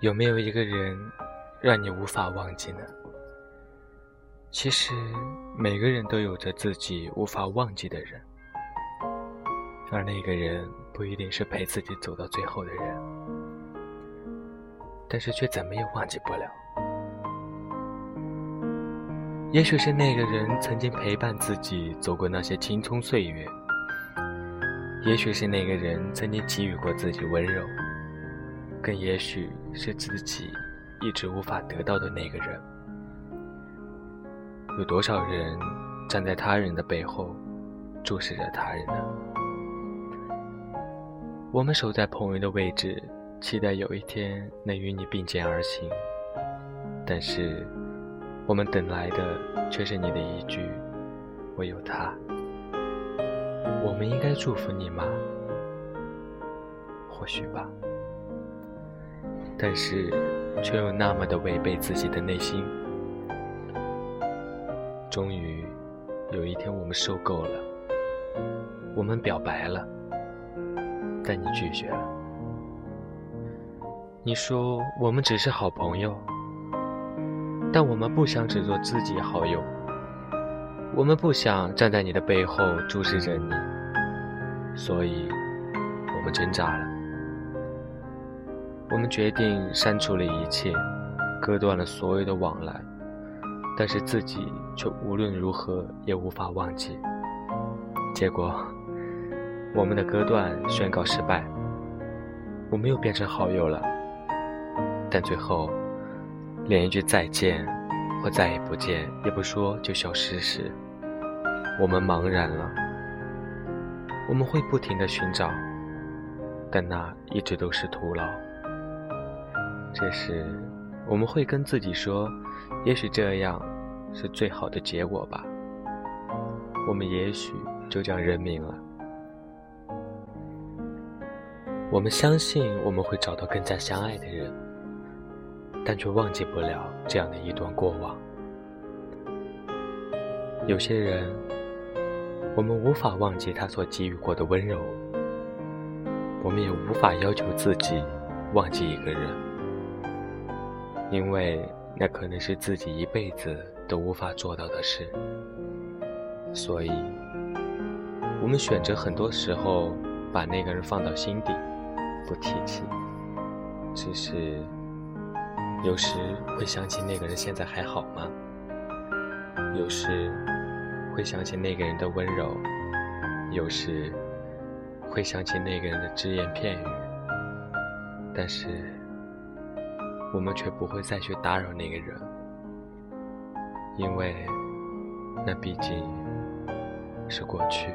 有没有一个人让你无法忘记呢？其实每个人都有着自己无法忘记的人，而那个人不一定是陪自己走到最后的人，但是却怎么也忘记不了。也许是那个人曾经陪伴自己走过那些青葱岁月，也许是那个人曾经给予过自己温柔。更也许是自己一直无法得到的那个人。有多少人站在他人的背后，注视着他人呢？我们守在朋友的位置，期待有一天能与你并肩而行。但是，我们等来的却是你的一句“我有他”。我们应该祝福你吗？或许吧。但是，却又那么的违背自己的内心。终于，有一天我们受够了，我们表白了，但你拒绝了。你说我们只是好朋友，但我们不想只做知己好友，我们不想站在你的背后注视着你，所以，我们挣扎了。我们决定删除了一切，割断了所有的往来，但是自己却无论如何也无法忘记。结果，我们的割断宣告失败，我们又变成好友了，但最后，连一句再见或再也不见也不说就消失时，我们茫然了。我们会不停的寻找，但那一直都是徒劳。这时，我们会跟自己说：“也许这样是最好的结果吧。”我们也许就这样认命了。我们相信我们会找到更加相爱的人，但却忘记不了这样的一段过往。有些人，我们无法忘记他所给予过的温柔，我们也无法要求自己忘记一个人。因为那可能是自己一辈子都无法做到的事，所以，我们选择很多时候把那个人放到心底，不提起。只是，有时会想起那个人现在还好吗？有时，会想起那个人的温柔；有时，会想起那个人的只言片语。但是。我们却不会再去打扰那个人，因为那毕竟是过去。